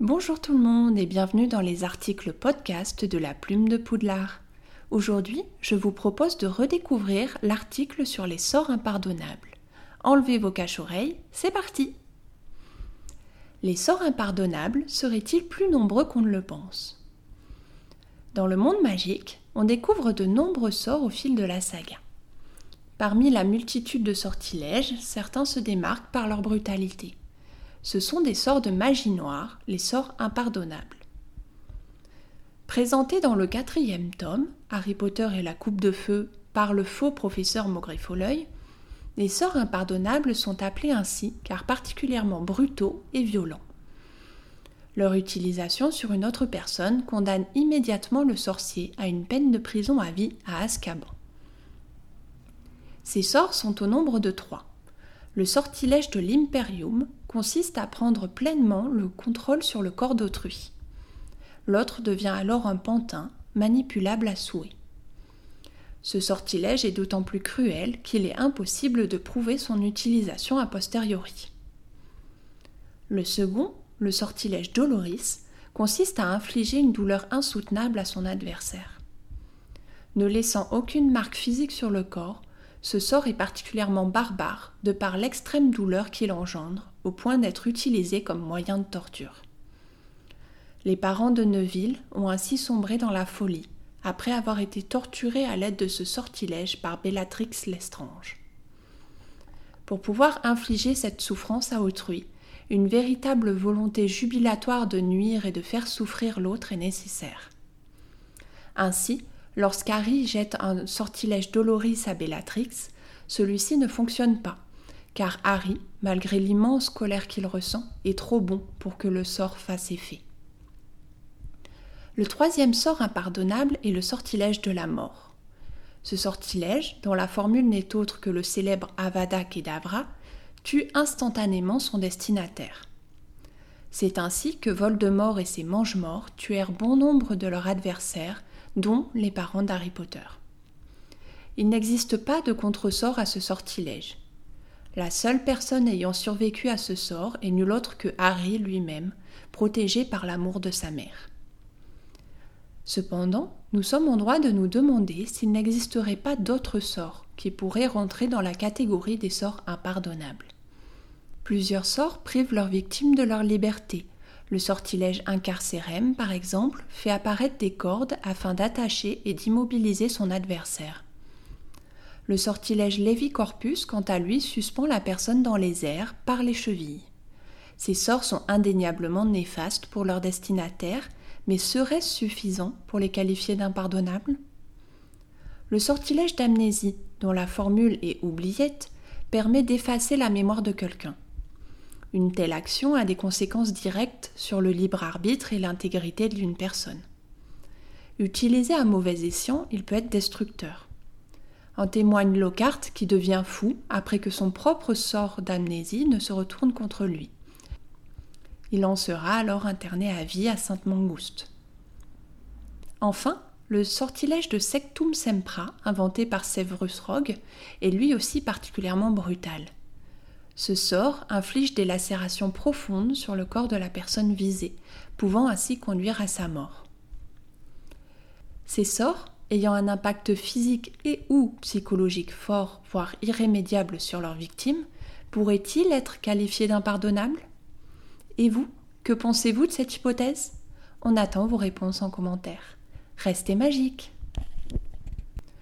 Bonjour tout le monde et bienvenue dans les articles podcast de la plume de Poudlard. Aujourd'hui, je vous propose de redécouvrir l'article sur les sorts impardonnables. Enlevez vos caches-oreilles, c'est parti Les sorts impardonnables seraient-ils plus nombreux qu'on ne le pense? Dans le monde magique, on découvre de nombreux sorts au fil de la saga. Parmi la multitude de sortilèges, certains se démarquent par leur brutalité ce sont des sorts de magie noire, les sorts impardonnables. Présentés dans le quatrième tome, Harry Potter et la coupe de feu par le faux professeur Maugréfoleuil, les sorts impardonnables sont appelés ainsi car particulièrement brutaux et violents. Leur utilisation sur une autre personne condamne immédiatement le sorcier à une peine de prison à vie à Azkaban. Ces sorts sont au nombre de trois. Le sortilège de l'Imperium, consiste à prendre pleinement le contrôle sur le corps d'autrui. L'autre devient alors un pantin, manipulable à souhait. Ce sortilège est d'autant plus cruel qu'il est impossible de prouver son utilisation a posteriori. Le second, le sortilège Doloris, consiste à infliger une douleur insoutenable à son adversaire. Ne laissant aucune marque physique sur le corps, ce sort est particulièrement barbare de par l'extrême douleur qu'il engendre, au point d'être utilisé comme moyen de torture. Les parents de Neville ont ainsi sombré dans la folie, après avoir été torturés à l'aide de ce sortilège par Bellatrix Lestrange. Pour pouvoir infliger cette souffrance à autrui, une véritable volonté jubilatoire de nuire et de faire souffrir l'autre est nécessaire. Ainsi, Lorsqu'Harry jette un sortilège Doloris à Bellatrix, celui-ci ne fonctionne pas, car Harry, malgré l'immense colère qu'il ressent, est trop bon pour que le sort fasse effet. Le troisième sort impardonnable est le sortilège de la mort. Ce sortilège, dont la formule n'est autre que le célèbre Avada Kedavra, tue instantanément son destinataire. C'est ainsi que Voldemort et ses mange-morts tuèrent bon nombre de leurs adversaires dont les parents d'Harry Potter. Il n'existe pas de contresort à ce sortilège. La seule personne ayant survécu à ce sort est nul autre que Harry lui-même, protégé par l'amour de sa mère. Cependant, nous sommes en droit de nous demander s'il n'existerait pas d'autres sorts qui pourraient rentrer dans la catégorie des sorts impardonnables. Plusieurs sorts privent leurs victimes de leur liberté, le sortilège incarcérem, par exemple, fait apparaître des cordes afin d'attacher et d'immobiliser son adversaire. Le sortilège Lévi-Corpus, quant à lui, suspend la personne dans les airs par les chevilles. Ces sorts sont indéniablement néfastes pour leur destinataire, mais serait-ce suffisant pour les qualifier d'impardonnables? Le sortilège d'amnésie, dont la formule est oubliette, permet d'effacer la mémoire de quelqu'un. Une telle action a des conséquences directes sur le libre arbitre et l'intégrité d'une personne. Utilisé à mauvais escient, il peut être destructeur. En témoigne Lockhart qui devient fou après que son propre sort d'amnésie ne se retourne contre lui. Il en sera alors interné à vie à Sainte-Mangouste. Enfin, le sortilège de Sectum Sempra, inventé par Severus Rogue, est lui aussi particulièrement brutal. Ce sort inflige des lacérations profondes sur le corps de la personne visée, pouvant ainsi conduire à sa mort. Ces sorts, ayant un impact physique et ou psychologique fort, voire irrémédiable sur leur victime, pourraient-ils être qualifiés d'impardonnables? Et vous, que pensez-vous de cette hypothèse? On attend vos réponses en commentaire. Restez magiques